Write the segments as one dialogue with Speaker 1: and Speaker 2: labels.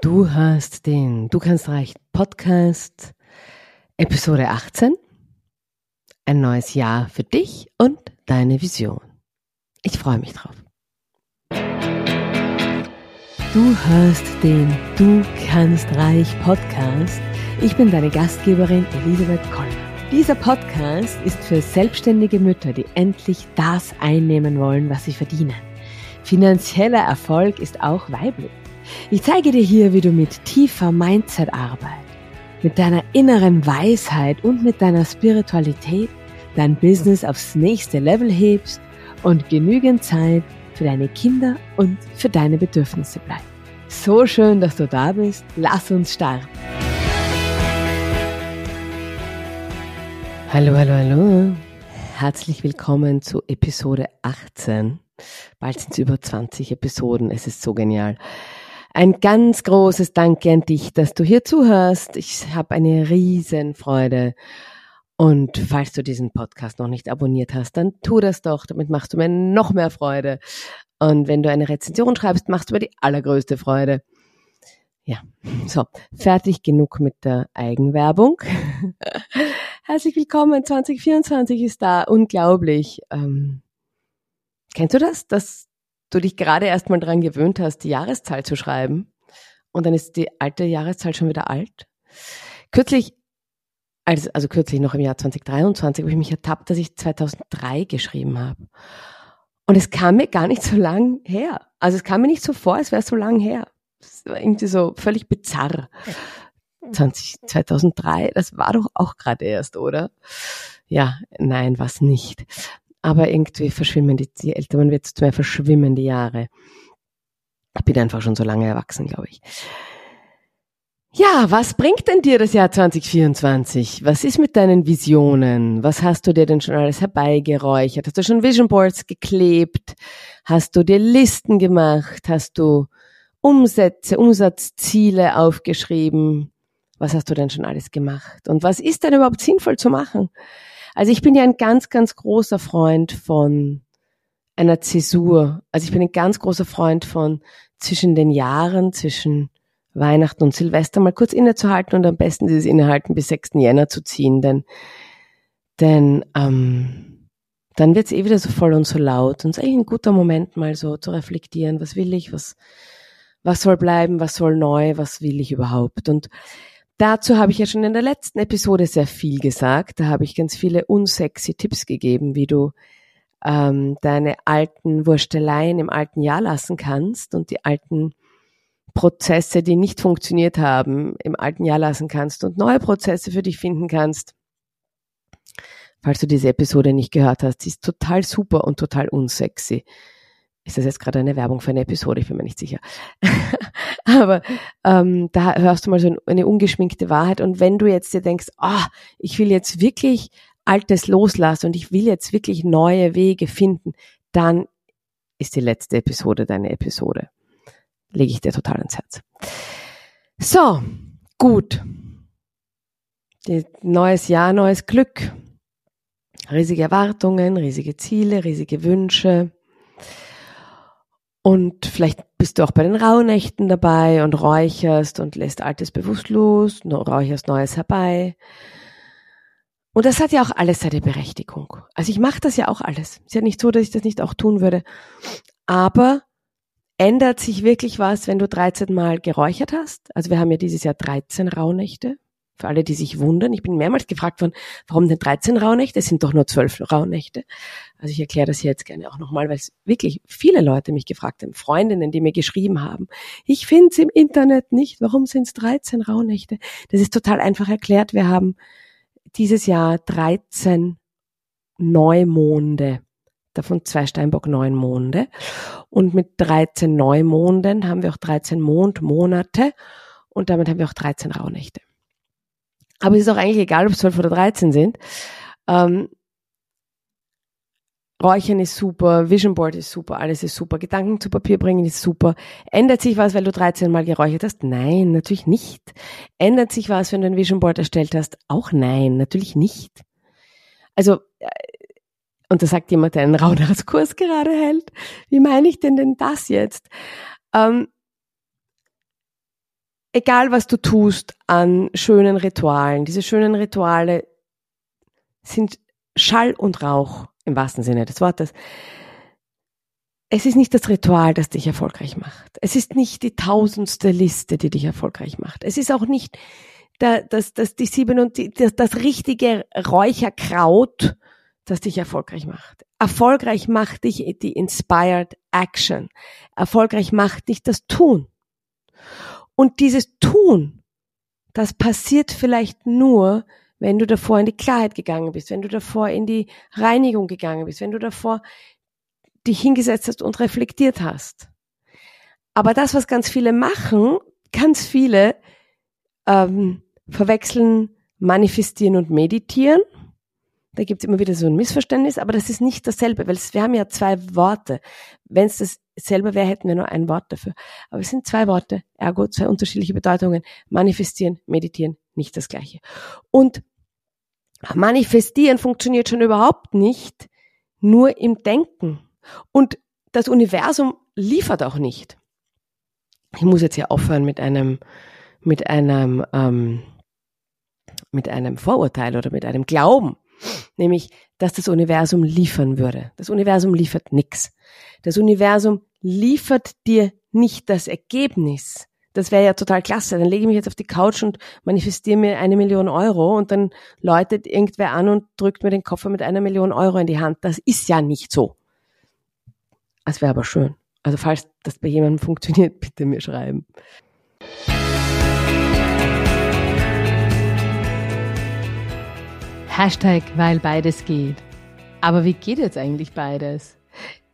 Speaker 1: Du hast den Du kannst reich Podcast Episode 18. Ein neues Jahr für dich und deine Vision. Ich freue mich drauf. Du hörst den Du kannst reich Podcast. Ich bin deine Gastgeberin Elisabeth Koller. Dieser Podcast ist für selbstständige Mütter, die endlich das einnehmen wollen, was sie verdienen. Finanzieller Erfolg ist auch weiblich. Ich zeige dir hier, wie du mit tiefer Mindset-Arbeit, mit deiner inneren Weisheit und mit deiner Spiritualität dein Business aufs nächste Level hebst und genügend Zeit für deine Kinder und für deine Bedürfnisse bleibt. So schön, dass du da bist. Lass uns starten. Hallo, hallo, hallo. Herzlich willkommen zu Episode 18. Bald sind es über 20 Episoden. Es ist so genial. Ein ganz großes Danke an dich, dass du hier zuhörst. Ich habe eine riesen Freude. Und falls du diesen Podcast noch nicht abonniert hast, dann tu das doch. Damit machst du mir noch mehr Freude. Und wenn du eine Rezension schreibst, machst du mir die allergrößte Freude. Ja, so, fertig genug mit der Eigenwerbung. Herzlich willkommen, 2024 ist da, unglaublich. Ähm, kennst du das, dass du dich gerade erst mal dran gewöhnt hast, die Jahreszahl zu schreiben und dann ist die alte Jahreszahl schon wieder alt. Kürzlich, also, also kürzlich noch im Jahr 2023, habe ich mich ertappt, dass ich 2003 geschrieben habe. Und es kam mir gar nicht so lang her. Also es kam mir nicht so vor, als wäre es so lang her. Es war irgendwie so völlig bizarr. 20, 2003, das war doch auch gerade erst, oder? Ja, nein, was nicht aber irgendwie verschwimmen die, je älter man wird, desto mehr verschwimmen die Jahre. Ich bin einfach schon so lange erwachsen, glaube ich. Ja, was bringt denn dir das Jahr 2024? Was ist mit deinen Visionen? Was hast du dir denn schon alles herbeigeräuchert? Hast du schon Vision Boards geklebt? Hast du dir Listen gemacht? Hast du Umsätze, Umsatzziele aufgeschrieben? Was hast du denn schon alles gemacht? Und was ist denn überhaupt sinnvoll zu machen? Also ich bin ja ein ganz, ganz großer Freund von einer Zäsur. Also ich bin ein ganz großer Freund von zwischen den Jahren, zwischen Weihnachten und Silvester mal kurz innezuhalten und am besten dieses Innehalten bis 6. Jänner zu ziehen, denn, denn ähm, dann wird's eh wieder so voll und so laut und es ist eigentlich ein guter Moment mal so zu reflektieren, was will ich, was, was soll bleiben, was soll neu, was will ich überhaupt und Dazu habe ich ja schon in der letzten Episode sehr viel gesagt. Da habe ich ganz viele unsexy Tipps gegeben, wie du ähm, deine alten Wursteleien im alten Jahr lassen kannst und die alten Prozesse, die nicht funktioniert haben, im alten Jahr lassen kannst und neue Prozesse für dich finden kannst. Falls du diese Episode nicht gehört hast, sie ist total super und total unsexy. Ist das jetzt gerade eine Werbung für eine Episode? Ich bin mir nicht sicher. Aber ähm, da hörst du mal so eine ungeschminkte Wahrheit. Und wenn du jetzt dir denkst, oh, ich will jetzt wirklich Altes loslassen und ich will jetzt wirklich neue Wege finden, dann ist die letzte Episode deine Episode. Lege ich dir total ans Herz. So, gut. Die, neues Jahr, neues Glück. Riesige Erwartungen, riesige Ziele, riesige Wünsche. Und vielleicht bist du auch bei den Rauhnächten dabei und räucherst und lässt Altes bewusst los, räucherst Neues herbei. Und das hat ja auch alles seine Berechtigung. Also ich mache das ja auch alles. Ist ja nicht so, dass ich das nicht auch tun würde. Aber ändert sich wirklich was, wenn du 13 Mal geräuchert hast? Also wir haben ja dieses Jahr 13 Rauhnächte. Für alle, die sich wundern. Ich bin mehrmals gefragt worden, warum denn 13 Rauhnächte? Es sind doch nur 12 Rauhnächte. Also ich erkläre das hier jetzt gerne auch nochmal, weil es wirklich viele Leute mich gefragt haben, Freundinnen, die mir geschrieben haben. Ich finde es im Internet nicht. Warum sind es 13 Rauhnächte? Das ist total einfach erklärt. Wir haben dieses Jahr 13 Neumonde davon zwei Steinbock Neunmonde. Und mit 13 Neumonden haben wir auch 13 Mondmonate und damit haben wir auch 13 Rauhnächte. Aber es ist auch eigentlich egal, ob es 12 oder 13 sind. Ähm, Räuchern ist super, Vision Board ist super, alles ist super, Gedanken zu Papier bringen ist super. Ändert sich was, weil du 13 Mal geräuchert hast? Nein, natürlich nicht. Ändert sich was, wenn du ein Vision Board erstellt hast? Auch nein, natürlich nicht. Also, äh, und da sagt jemand, der einen Rauderskurs gerade hält, wie meine ich denn denn das jetzt? Ähm, egal was du tust an schönen Ritualen, diese schönen Rituale sind Schall und Rauch im wahrsten Sinne des Wortes. Es ist nicht das Ritual, das dich erfolgreich macht. Es ist nicht die tausendste Liste, die dich erfolgreich macht. Es ist auch nicht der, das, das, die sieben und die, das, das richtige Räucherkraut, das dich erfolgreich macht. Erfolgreich macht dich die Inspired Action. Erfolgreich macht dich das Tun. Und dieses Tun, das passiert vielleicht nur, wenn du davor in die Klarheit gegangen bist, wenn du davor in die Reinigung gegangen bist, wenn du davor dich hingesetzt hast und reflektiert hast. Aber das, was ganz viele machen, ganz viele ähm, verwechseln manifestieren und meditieren. Da gibt es immer wieder so ein Missverständnis, aber das ist nicht dasselbe, weil wir haben ja zwei Worte. Wenn es dasselbe wäre, hätten wir nur ein Wort dafür. Aber es sind zwei Worte, ergo zwei unterschiedliche Bedeutungen. Manifestieren, meditieren, nicht das gleiche. Und manifestieren funktioniert schon überhaupt nicht nur im Denken. Und das Universum liefert auch nicht. Ich muss jetzt hier aufhören mit einem, mit einem, ähm, mit einem Vorurteil oder mit einem Glauben, nämlich, dass das Universum liefern würde. Das Universum liefert nichts. Das Universum liefert dir nicht das Ergebnis. Das wäre ja total klasse. Dann lege ich mich jetzt auf die Couch und manifestiere mir eine Million Euro und dann läutet irgendwer an und drückt mir den Koffer mit einer Million Euro in die Hand. Das ist ja nicht so. Es wäre aber schön. Also falls das bei jemandem funktioniert, bitte mir schreiben.
Speaker 2: Hashtag, weil beides geht. Aber wie geht jetzt eigentlich beides?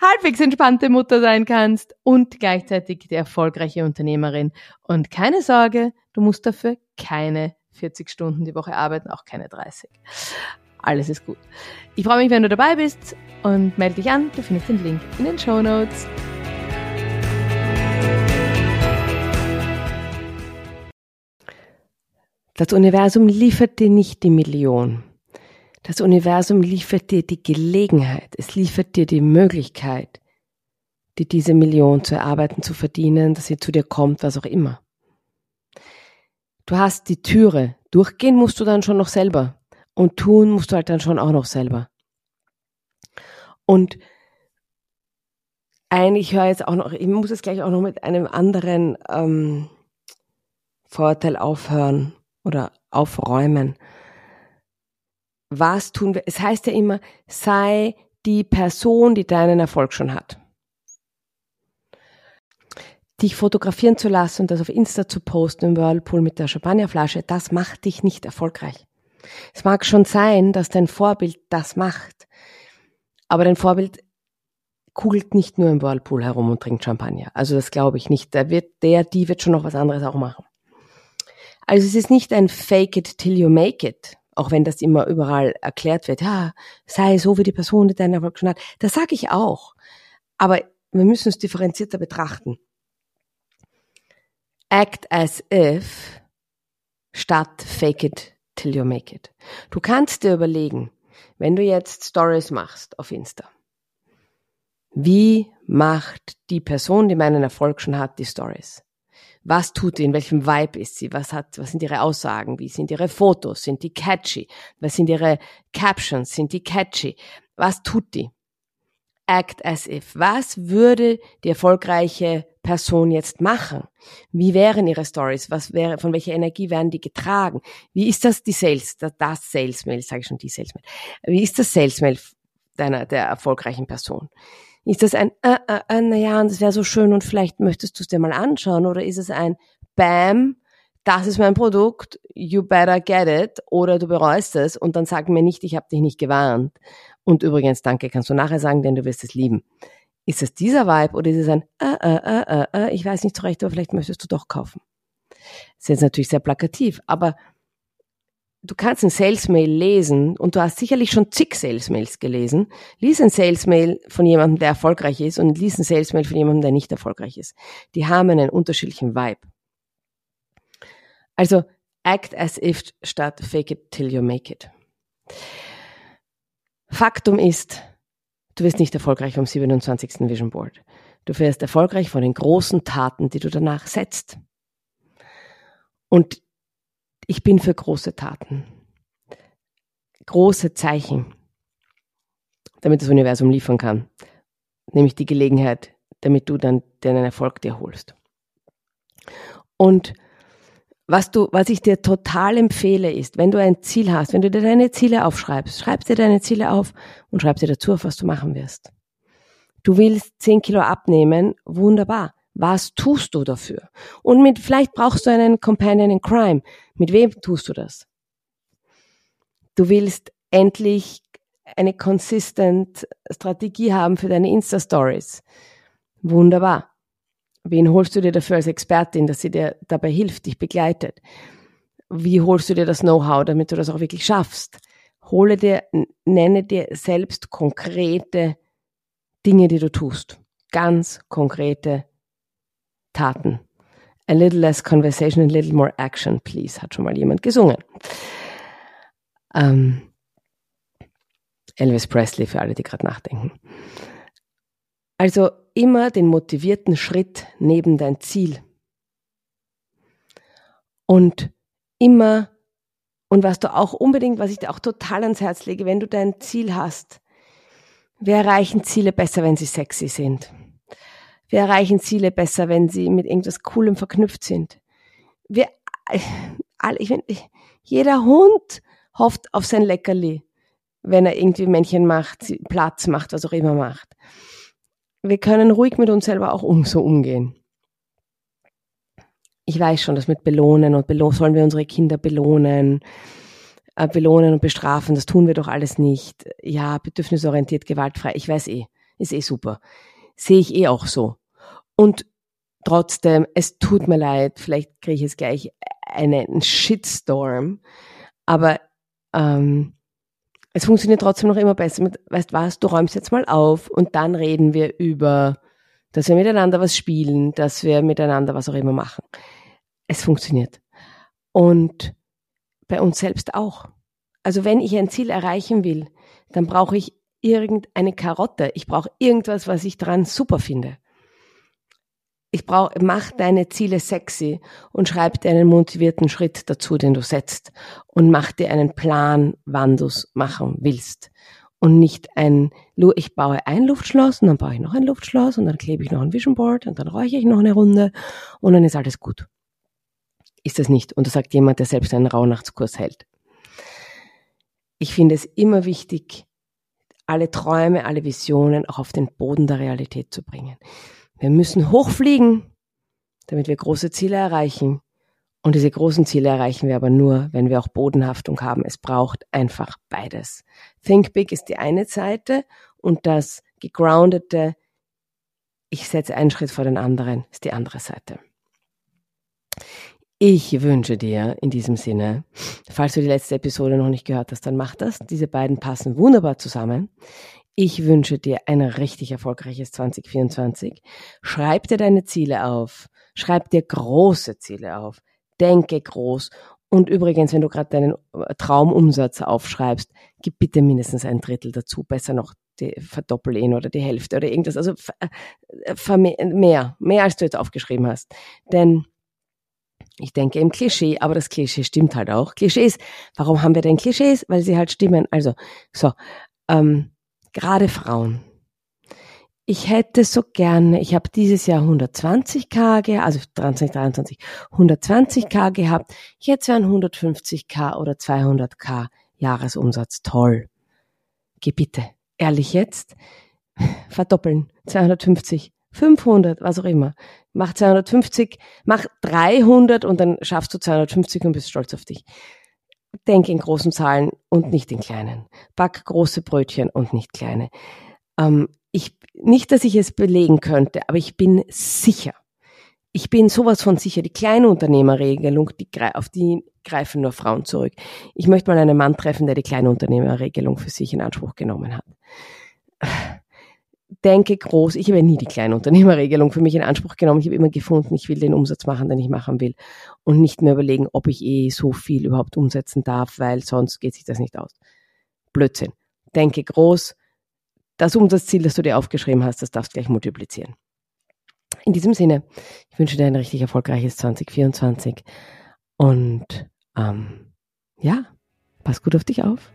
Speaker 2: halbwegs entspannte Mutter sein kannst und gleichzeitig die erfolgreiche Unternehmerin. Und keine Sorge, du musst dafür keine 40 Stunden die Woche arbeiten, auch keine 30. Alles ist gut. Ich freue mich, wenn du dabei bist und melde dich an. Du findest den Link in den Show Notes.
Speaker 1: Das Universum liefert dir nicht die Million. Das Universum liefert dir die Gelegenheit. Es liefert dir die Möglichkeit, dir diese Million zu erarbeiten, zu verdienen, dass sie zu dir kommt, was auch immer. Du hast die Türe. Durchgehen musst du dann schon noch selber. Und tun musst du halt dann schon auch noch selber. Und eigentlich höre jetzt auch noch, ich muss jetzt gleich auch noch mit einem anderen ähm, Vorteil aufhören oder aufräumen. Was tun wir? Es heißt ja immer, sei die Person, die deinen Erfolg schon hat. Dich fotografieren zu lassen und das auf Insta zu posten im Whirlpool mit der Champagnerflasche, das macht dich nicht erfolgreich. Es mag schon sein, dass dein Vorbild das macht, aber dein Vorbild kugelt nicht nur im Whirlpool herum und trinkt Champagner. Also das glaube ich nicht. Der wird, der, die wird schon noch was anderes auch machen. Also es ist nicht ein Fake it till you make it, auch wenn das immer überall erklärt wird, ja, sei so wie die Person, die deinen Erfolg schon hat. Das sage ich auch. Aber wir müssen es differenzierter betrachten. Act as if statt fake it till you make it. Du kannst dir überlegen, wenn du jetzt Stories machst auf Insta, wie macht die Person, die meinen Erfolg schon hat, die Stories? Was tut sie? In welchem Vibe ist sie? Was hat, was sind ihre Aussagen? Wie sind ihre Fotos? Sind die catchy? Was sind ihre Captions? Sind die catchy? Was tut die? Act as if. Was würde die erfolgreiche Person jetzt machen? Wie wären ihre Stories? Was wäre, von welcher Energie werden die getragen? Wie ist das die Sales, das, Salesmail, sage ich schon die Salesmail. Wie ist das Salesmail deiner, der erfolgreichen Person? Ist das ein, äh, äh, äh naja, das wäre so schön und vielleicht möchtest du es dir mal anschauen? Oder ist es ein Bam, das ist mein Produkt, you better get it oder du bereust es und dann sag mir nicht, ich habe dich nicht gewarnt. Und übrigens, danke, kannst du nachher sagen, denn du wirst es lieben. Ist es dieser Vibe oder ist es ein, äh, äh, äh, äh, äh ich weiß nicht so recht, aber vielleicht möchtest du doch kaufen. Das ist jetzt natürlich sehr plakativ, aber du kannst ein Sales-Mail lesen und du hast sicherlich schon zig Sales-Mails gelesen. Lies ein Sales-Mail von jemandem, der erfolgreich ist und lies ein Sales-Mail von jemandem, der nicht erfolgreich ist. Die haben einen unterschiedlichen Vibe. Also act as if statt fake it till you make it. Faktum ist, du wirst nicht erfolgreich am 27. Vision Board. Du wirst erfolgreich von den großen Taten, die du danach setzt. Und ich bin für große Taten. Große Zeichen, damit das Universum liefern kann. Nämlich die Gelegenheit, damit du dann deinen Erfolg dir holst. Und was du, was ich dir total empfehle, ist, wenn du ein Ziel hast, wenn du dir deine Ziele aufschreibst, schreib dir deine Ziele auf und schreib dir dazu auf, was du machen wirst. Du willst 10 Kilo abnehmen, wunderbar. Was tust du dafür? Und mit, vielleicht brauchst du einen Companion in Crime. Mit wem tust du das? Du willst endlich eine consistent Strategie haben für deine Insta-Stories. Wunderbar. Wen holst du dir dafür als Expertin, dass sie dir dabei hilft, dich begleitet? Wie holst du dir das Know-how, damit du das auch wirklich schaffst? Hole dir, nenne dir selbst konkrete Dinge, die du tust. Ganz konkrete Taten. A little less conversation, a little more action, please, hat schon mal jemand gesungen. Ähm, Elvis Presley für alle, die gerade nachdenken. Also immer den motivierten Schritt neben dein Ziel. Und immer, und was du auch unbedingt, was ich dir auch total ans Herz lege, wenn du dein Ziel hast, wir erreichen Ziele besser, wenn sie sexy sind. Wir erreichen Ziele besser, wenn sie mit irgendwas Coolem verknüpft sind. Wir, alle, ich, jeder Hund hofft auf sein Leckerli, wenn er irgendwie Männchen macht, Platz macht, was auch immer macht. Wir können ruhig mit uns selber auch um, so umgehen. Ich weiß schon, dass mit belohnen und belohnen, sollen wir unsere Kinder belohnen, äh, belohnen und bestrafen, das tun wir doch alles nicht. Ja, bedürfnisorientiert, gewaltfrei, ich weiß eh, ist eh super sehe ich eh auch so. Und trotzdem, es tut mir leid, vielleicht kriege ich jetzt gleich einen Shitstorm, aber ähm, es funktioniert trotzdem noch immer besser. Mit, weißt was, du räumst jetzt mal auf und dann reden wir über, dass wir miteinander was spielen, dass wir miteinander was auch immer machen. Es funktioniert. Und bei uns selbst auch. Also wenn ich ein Ziel erreichen will, dann brauche ich irgendeine Karotte. Ich brauche irgendwas, was ich dran super finde. Ich brauche, mach deine Ziele sexy und schreib dir einen motivierten Schritt dazu, den du setzt. Und mach dir einen Plan, wann du es machen willst. Und nicht ein, ich baue ein Luftschloss und dann baue ich noch ein Luftschloss und dann klebe ich noch ein Vision Board und dann räuche ich noch eine Runde und dann ist alles gut. Ist das nicht. Und das sagt jemand, der selbst einen Rauhnachtskurs hält. Ich finde es immer wichtig, alle Träume, alle Visionen auch auf den Boden der Realität zu bringen. Wir müssen hochfliegen, damit wir große Ziele erreichen. Und diese großen Ziele erreichen wir aber nur, wenn wir auch Bodenhaftung haben. Es braucht einfach beides. Think Big ist die eine Seite und das gegroundete, ich setze einen Schritt vor den anderen, ist die andere Seite. Ich wünsche dir in diesem Sinne, falls du die letzte Episode noch nicht gehört hast, dann mach das. Diese beiden passen wunderbar zusammen. Ich wünsche dir ein richtig erfolgreiches 2024. Schreib dir deine Ziele auf. Schreib dir große Ziele auf. Denke groß. Und übrigens, wenn du gerade deinen Traumumsatz aufschreibst, gib bitte mindestens ein Drittel dazu. Besser noch verdoppel ihn oder die Hälfte oder irgendwas. Also äh, mehr, mehr als du jetzt aufgeschrieben hast. Denn ich denke im Klischee, aber das Klischee stimmt halt auch. Klischees, warum haben wir denn Klischees? Weil sie halt stimmen. Also, so, ähm, gerade Frauen. Ich hätte so gerne, ich habe dieses Jahr 120k gehabt, also 2023, 120k gehabt. Jetzt wären 150k oder 200k Jahresumsatz. Toll. Geh bitte, ehrlich jetzt, verdoppeln, 250, 500, was auch immer. Mach 250, mach 300 und dann schaffst du 250 und bist stolz auf dich. Denk in großen Zahlen und nicht in kleinen. Back große Brötchen und nicht kleine. Ähm, ich, nicht, dass ich es belegen könnte, aber ich bin sicher. Ich bin sowas von sicher, die Kleinunternehmerregelung, die, auf die greifen nur Frauen zurück. Ich möchte mal einen Mann treffen, der die Kleinunternehmerregelung für sich in Anspruch genommen hat. Denke groß. Ich habe nie die Kleinunternehmerregelung für mich in Anspruch genommen. Ich habe immer gefunden, ich will den Umsatz machen, den ich machen will. Und nicht mehr überlegen, ob ich eh so viel überhaupt umsetzen darf, weil sonst geht sich das nicht aus. Blödsinn. Denke groß. Das Umsatzziel, das du dir aufgeschrieben hast, das darfst du gleich multiplizieren. In diesem Sinne, ich wünsche dir ein richtig erfolgreiches 2024 und ähm, ja, pass gut auf dich auf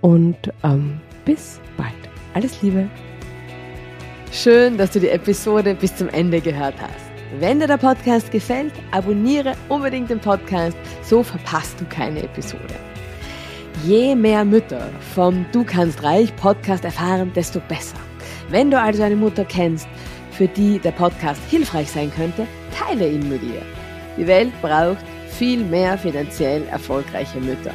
Speaker 1: und ähm, bis bald. Alles Liebe.
Speaker 2: Schön, dass du die Episode bis zum Ende gehört hast. Wenn dir der Podcast gefällt, abonniere unbedingt den Podcast, so verpasst du keine Episode. Je mehr Mütter vom Du kannst reich Podcast erfahren, desto besser. Wenn du also eine Mutter kennst, für die der Podcast hilfreich sein könnte, teile ihn mit ihr. Die Welt braucht viel mehr finanziell erfolgreiche Mütter.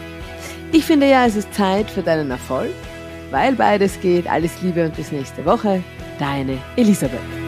Speaker 2: Ich finde ja, es ist Zeit für deinen Erfolg, weil beides geht. Alles Liebe und bis nächste Woche. Deine Elisabeth.